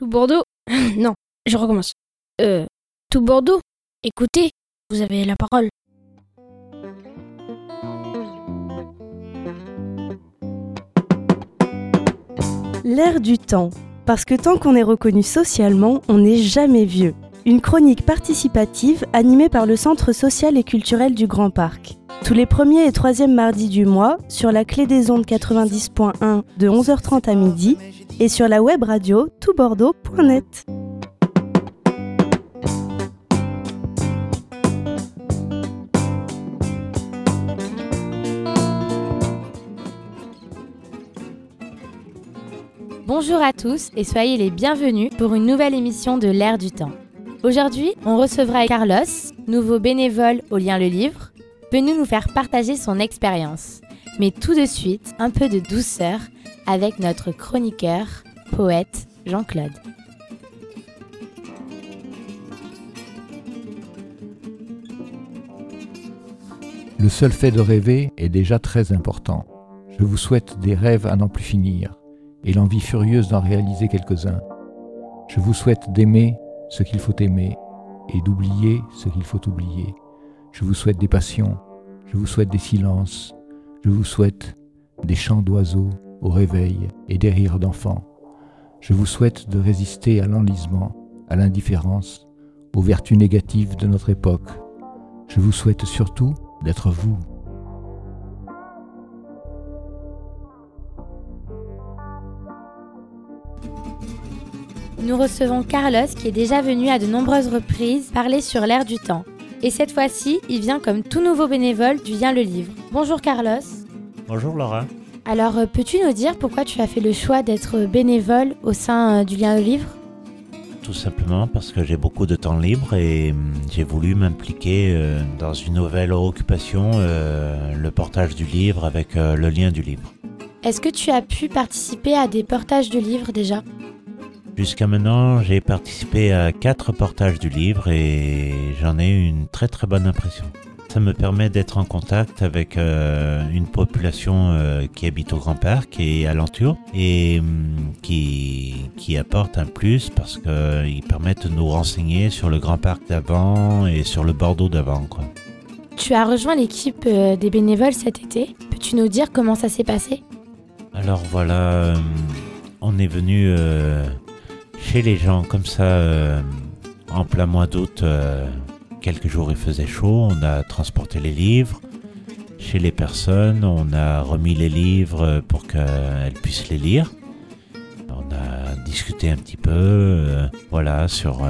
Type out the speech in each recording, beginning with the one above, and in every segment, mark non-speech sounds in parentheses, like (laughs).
Tout Bordeaux (laughs) Non, je recommence. Euh, tout Bordeaux Écoutez, vous avez la parole. L'air du temps. Parce que tant qu'on est reconnu socialement, on n'est jamais vieux. Une chronique participative animée par le Centre social et culturel du Grand Parc. Tous les premiers et troisièmes mardis du mois, sur la clé des ondes 90.1 de 11h30 à midi et sur la web radio toutbordeaux.net. Bonjour à tous et soyez les bienvenus pour une nouvelle émission de l'ère du temps. Aujourd'hui, on recevra Carlos, nouveau bénévole au lien le livre, venu nous faire partager son expérience. Mais tout de suite, un peu de douceur avec notre chroniqueur, poète Jean-Claude. Le seul fait de rêver est déjà très important. Je vous souhaite des rêves à n'en plus finir et l'envie furieuse d'en réaliser quelques-uns. Je vous souhaite d'aimer ce qu'il faut aimer et d'oublier ce qu'il faut oublier. Je vous souhaite des passions, je vous souhaite des silences, je vous souhaite des chants d'oiseaux au réveil et des rires d'enfants. Je vous souhaite de résister à l'enlisement, à l'indifférence, aux vertus négatives de notre époque. Je vous souhaite surtout d'être vous, Nous recevons Carlos qui est déjà venu à de nombreuses reprises parler sur l'ère du temps. Et cette fois-ci, il vient comme tout nouveau bénévole du Lien le Livre. Bonjour Carlos. Bonjour Laura. Alors, euh, peux-tu nous dire pourquoi tu as fait le choix d'être bénévole au sein euh, du Lien le Livre? Tout simplement parce que j'ai beaucoup de temps libre et hum, j'ai voulu m'impliquer euh, dans une nouvelle occupation, le portage du livre avec le lien du livre. Est-ce que tu as pu participer à des portages de livres déjà? Jusqu'à maintenant, j'ai participé à quatre portages du livre et j'en ai eu une très très bonne impression. Ça me permet d'être en contact avec euh, une population euh, qui habite au Grand Parc et alentour et hum, qui, qui apporte un plus parce qu'ils permettent de nous renseigner sur le Grand Parc d'avant et sur le Bordeaux d'avant. Tu as rejoint l'équipe euh, des bénévoles cet été. Peux-tu nous dire comment ça s'est passé? Alors voilà, hum, on est venu chez les gens comme ça, euh, en plein mois d'août, euh, quelques jours il faisait chaud, on a transporté les livres. Chez les personnes, on a remis les livres pour qu'elles puissent les lire. On a discuté un petit peu, euh, voilà, sur,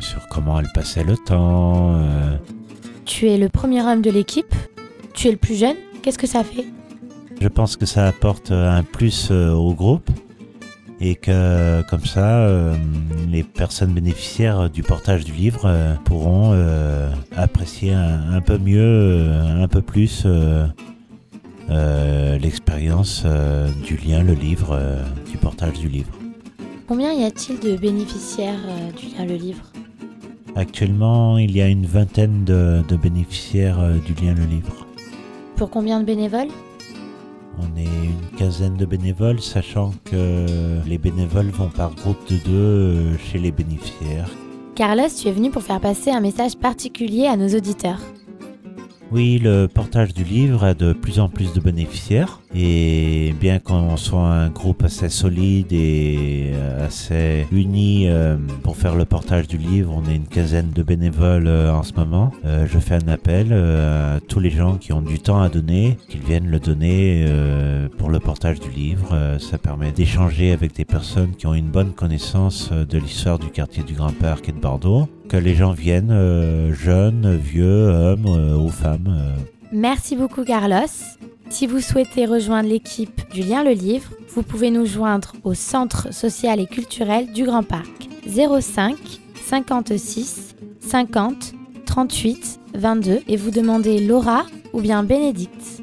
sur comment elles passaient le temps. Tu es le premier homme de l'équipe, tu es le plus jeune, qu'est-ce que ça fait? Je pense que ça apporte un plus au groupe et que comme ça, euh, les personnes bénéficiaires du portage du livre euh, pourront euh, apprécier un, peu mieux, un peu plus l'expérience du lien, le livre, du portage du livre. Combien y a-t-il de bénéficiaires du lien, le livre? Actuellement, il y a une vingtaine de bénéficiaires du lien, le livre. Pour combien de bénévoles? On est une quinzaine de bénévoles, sachant que les bénévoles vont par groupe de deux euh, chez les bénéficiaires. Carlos, tu es venu pour faire passer un message particulier à nos auditeurs. Oui, le portage du livre a de plus en plus de bénéficiaires. Et bien qu'on soit un groupe assez solide et euh, assez uni euh, pour faire le portage du livre, on est une quinzaine de bénévoles euh, en ce moment. je fais un appel à tous les gens qui ont du temps à donner, qu'ils viennent le donner pour le portage du livre. ça permet d'échanger avec des personnes qui ont une bonne connaissance de l'histoire du quartier du Grand Parc et de Bordeaux. Que les gens viennent, jeunes, vieux, hommes ou femmes. Merci beaucoup Carlos. Si vous souhaitez rejoindre l'équipe du Lien le Livre, vous pouvez nous joindre au Centre social et culturel du Grand Parc 05 56 50 38 22 et vous demandez Laura ou bien Bénédicte.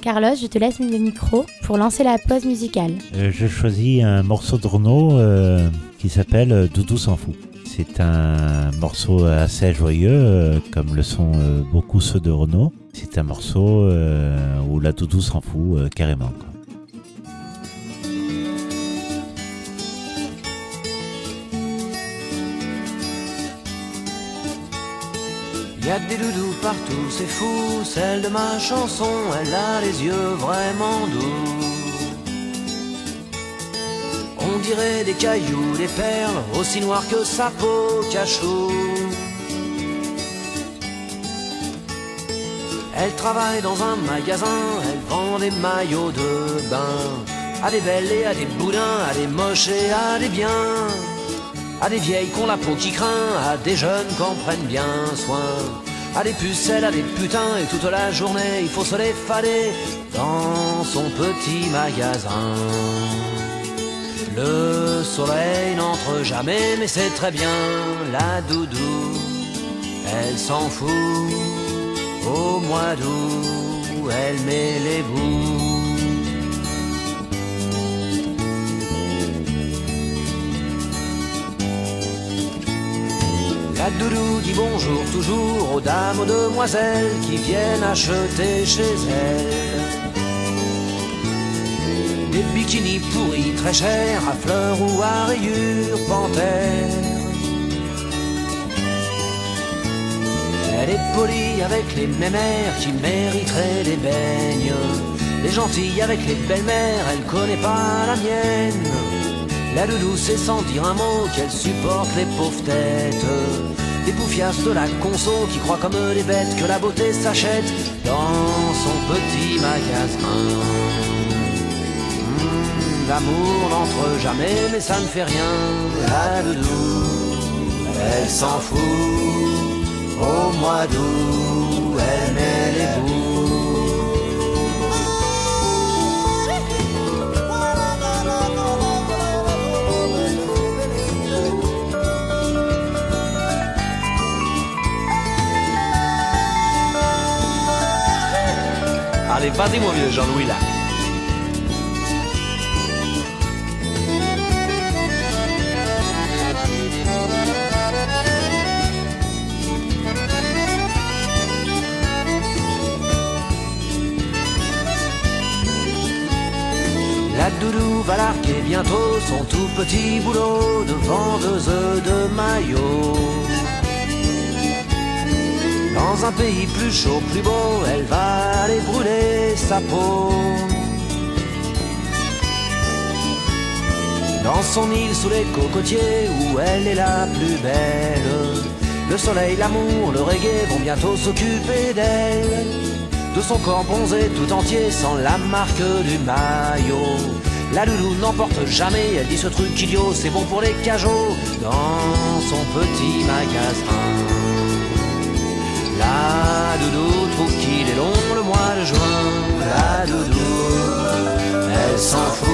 Carlos, je te laisse le micro pour lancer la pause musicale. Euh, je choisis un morceau de Renault euh, qui s'appelle euh, Doudou s'en fout. C'est un morceau assez joyeux, euh, comme le sont euh, beaucoup ceux de Renault. C'est un morceau euh, où la doudou s'en fout carrément. Quoi. Y a des doudous partout, c'est fou, celle de ma chanson, elle a les yeux vraiment doux. Dirait des cailloux, des perles, aussi noires que sa peau cachou. Elle travaille dans un magasin, elle vend des maillots de bain. À des belles et à des boudins, à des moches et à des biens. À des vieilles qu'on la peau qui craint, à des jeunes qu'on prenne bien soin. À des pucelles, à des putains, et toute la journée il faut se les fader dans son petit magasin. Le soleil n'entre jamais, mais c'est très bien, la doudou, elle s'en fout. Au mois d'août, elle met les bouts. La doudou dit bonjour toujours aux dames, aux demoiselles qui viennent acheter chez elle. Des bikinis pourris très chers à fleurs ou à rayures panthères. Elle est polie avec les mémères qui mériteraient des beignes. Les gentilles avec les belles-mères, elle connaît pas la mienne. La doudou, c'est sans dire un mot qu'elle supporte les pauvres têtes. Des bouffias de la conso qui croient comme des bêtes que la beauté s'achète dans son petit magasin. L'amour n'entre jamais, mais ça ne fait rien. La doudou, elle s'en fout. Au mois d'août, elle met les bouts. Allez, vas-y mon vieux Jean-Louis là. Va larguer bientôt son tout petit boulot de vendeuse de maillots. Dans un pays plus chaud, plus beau, elle va aller brûler sa peau. Dans son île sous les cocotiers où elle est la plus belle, le soleil, l'amour, le reggae vont bientôt s'occuper d'elle. De son corps bronzé tout entier sans la marque du maillot. La loulou n'emporte jamais, elle dit ce truc idiot, c'est bon pour les cajots dans son petit magasin. La doudou trouve qu'il est long le mois de juin. La doudou, elle s'en fout.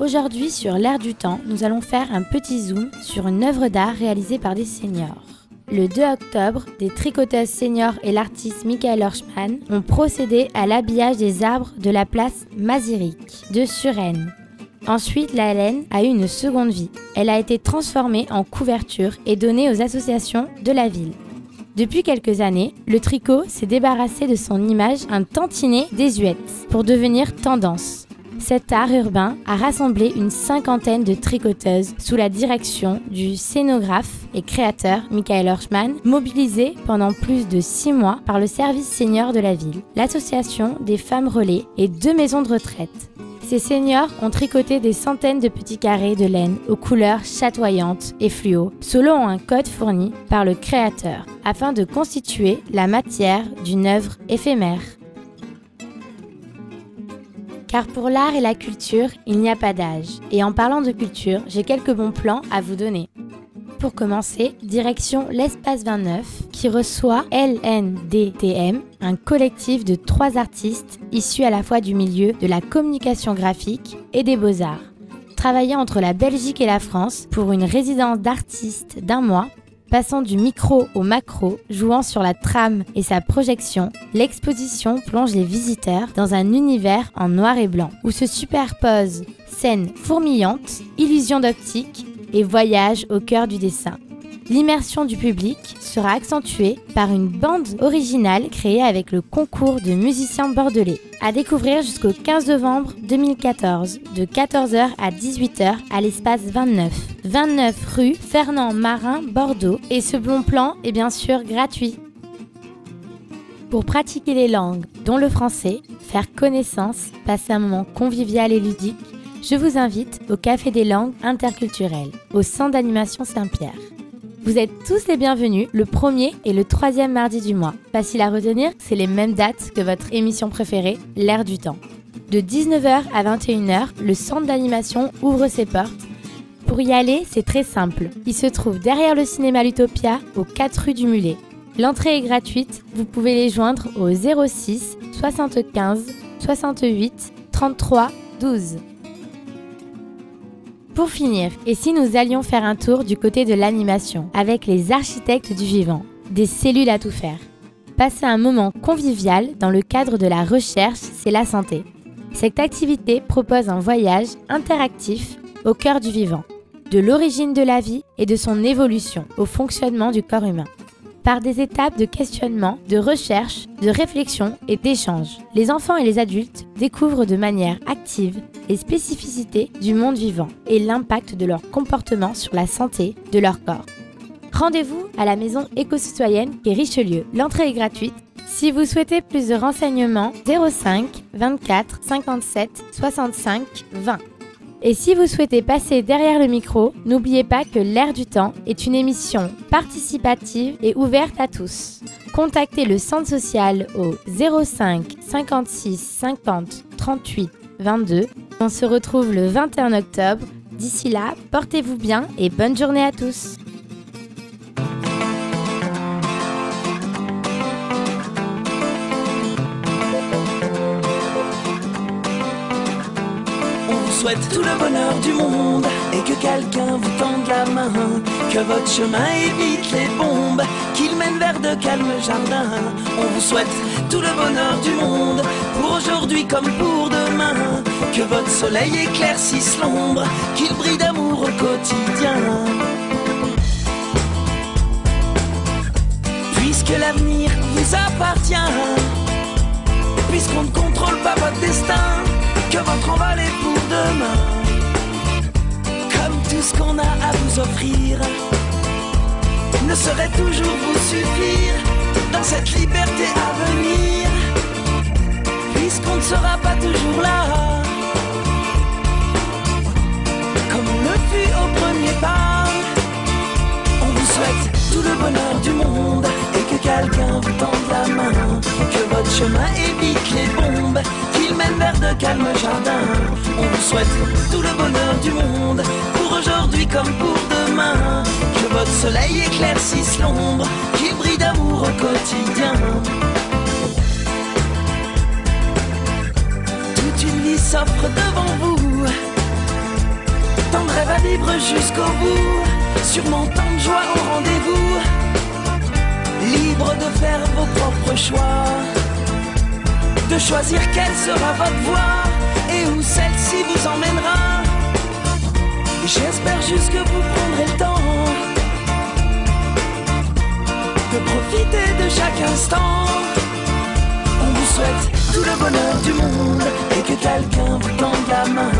Aujourd'hui, sur l'air du temps, nous allons faire un petit zoom sur une œuvre d'art réalisée par des seniors. le 2 octobre, des tricoteuses seniors et l'artiste Michael Horschman ont procédé à l'habillage des arbres de la place Maziric de Suresnes. Ensuite, la laine a eu une seconde vie. Elle a été transformée en couverture et donnée aux associations de la ville. Depuis quelques années, le tricot s'est débarrassé de son image un tantinet désuète pour devenir tendance. Cet art urbain a rassemblé une cinquantaine de tricoteuses sous la direction du scénographe et créateur Michael Horschman, mobilisé pendant plus de six mois par le service senior de la ville, l'association des femmes relais et deux maisons de retraite. Ces seniors ont tricoté des centaines de petits carrés de laine aux couleurs chatoyantes et fluo, selon un code fourni par le créateur, afin de constituer la matière d'une œuvre éphémère. Car pour l'art et la culture, il n'y a pas d'âge. Et en parlant de culture, j'ai quelques bons plans à vous donner. Pour commencer, direction l'Espace 29 qui reçoit LNDTM, un collectif de trois artistes issus à la fois du milieu de la communication graphique et des beaux-arts. Travaillant entre la Belgique et la France pour une résidence d'artistes d'un mois, passant du micro au macro, jouant sur la trame et sa projection, l'exposition plonge les visiteurs dans un univers en noir et blanc où se superposent scènes fourmillantes, illusions d'optique et voyages au cœur du dessin. L'immersion du public sera accentuée par une bande originale créée avec le concours de musiciens bordelais. À découvrir jusqu'au 15 novembre 2014, de 14h à 18h à l'espace 29. 29 rue Fernand Marin, Bordeaux. Et ce bon plan est bien sûr gratuit. Pour pratiquer les langues, dont le français, faire connaissance, passer un moment convivial et ludique, je vous invite au Café des langues interculturelles, au Centre d'animation Saint-Pierre. Vous êtes tous les bienvenus le premier et le troisième mardi du mois. Facile à retenir, c'est les mêmes dates que votre émission préférée, L'air du temps. De 19h à 21h, le centre d'animation ouvre ses portes. Pour y aller, c'est très simple. Il se trouve derrière le cinéma L'Utopia, aux 4 rue du Mulet. L'entrée est gratuite, vous pouvez les joindre au 06 75 68 33 12. Pour finir, et si nous allions faire un tour du côté de l'animation avec les architectes du vivant, des cellules à tout faire? Passer un moment convivial dans le cadre de la recherche, c'est la santé. Cette activité propose un voyage interactif au cœur du vivant, de l'origine de la vie et de son évolution au fonctionnement du corps humain par des étapes de questionnement, de recherche, de réflexion et d'échange. Les enfants et les adultes découvrent de manière active les spécificités du monde vivant et l'impact de leur comportement sur la santé de leur corps. Rendez-vous à la maison éco-citoyenne qui Richelieu. L'entrée est gratuite. Si vous souhaitez plus de renseignements, 05 24 57 65 20. Et si vous souhaitez passer derrière le micro, n'oubliez pas que L'air du temps est une émission participative et ouverte à tous. Contactez le centre social au 05 56 50 38 22. On se retrouve le 21 octobre. D'ici là, portez-vous bien et bonne journée à tous. souhaite tout le bonheur du monde et que quelqu'un vous tende la main, que votre chemin évite les bombes, qu'il mène vers de calmes jardins. On vous souhaite tout le bonheur du monde pour aujourd'hui comme pour que votre soleil éclaircisse l'ombre, qu'il brille d'amour au quotidien. Puisque l'avenir vous appartient, puisqu'on ne contrôle pas votre destin que votre envol est pour demain. Comme tout ce qu'on a à vous offrir ne saurait toujours vous suffire dans cette liberté à venir, puisqu'on ne sera pas toujours là. Comme on le fut au premier pas, on vous souhaite tout le bonheur du monde et que quelqu'un vous tende la main, que votre chemin évite les bombes mène vers de calmes jardins. On vous souhaite tout le bonheur du monde, pour aujourd'hui comme pour demain. Que votre soleil éclaircisse l'ombre, qu'il brille d'amour au quotidien. Une vie s'offre devant vous, tant de rêves à vivre jusqu'au bout, sûrement tant de joie au rendez-vous. libre de faire vos propres choix, de choisir quelle sera votre voie et où celle-ci vous emmènera. J'espère juste que vous prendrez le temps de profiter de chaque instant. On vous souhaite tout le bonheur du monde et que quelqu'un vous tende la main,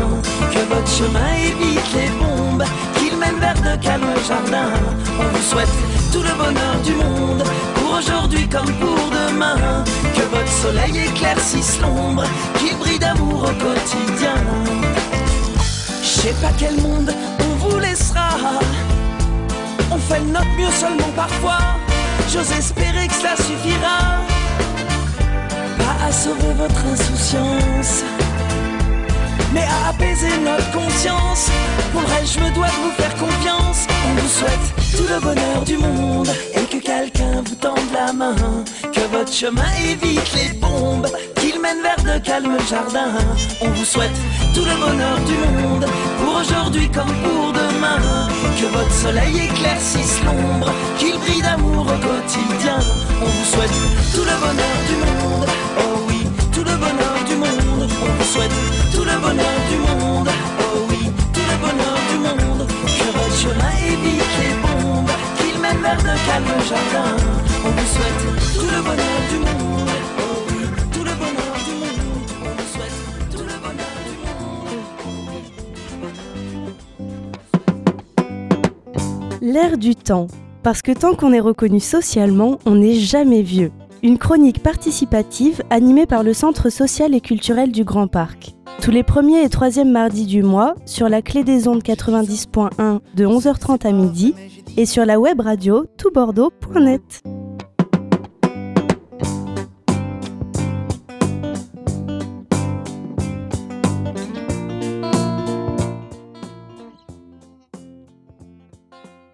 que votre chemin évite les bombes, qu'il mène vers de calmes jardins. On vous souhaite tout le bonheur du monde pour aujourd'hui comme pour demain, que votre soleil éclaircisse l'ombre, qu'il brille d'amour au quotidien. Je sais pas quel monde on vous laissera. On fait de notre mieux seulement parfois. J'ose espérer que cela suffira à sauver votre insouciance, mais à apaiser notre conscience. Pour le reste, je me dois de vous faire confiance. On vous souhaite tout le bonheur du monde et que quelqu'un vous tende la main, que votre chemin évite les bombes, qu'il mène vers de calmes jardins. On vous souhaite tout le bonheur du monde pour aujourd'hui comme pour demain, que votre soleil éclaircisse l'ombre, qu'il brille d'amour au quotidien. On vous souhaite tout le bonheur du monde. Tout le bonheur du monde. On vous souhaite tout le bonheur du monde. Oh oui, tout le bonheur du monde. Que votre chemin évite les bombes, qu'il mène vers de calmes jardins. On vous souhaite tout le bonheur du monde. Oh oui, tout le bonheur du monde. On vous souhaite tout le bonheur du monde. L'air du temps. Parce que tant qu'on est reconnu socialement, on n'est jamais vieux. Une chronique participative animée par le Centre social et culturel du Grand Parc. Tous les premiers et troisièmes mardis du mois, sur la clé des ondes 90.1 de 11h30 à midi et sur la web radio toutbordeaux.net.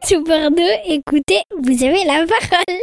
Tout Bordeaux, écoutez, vous avez la parole.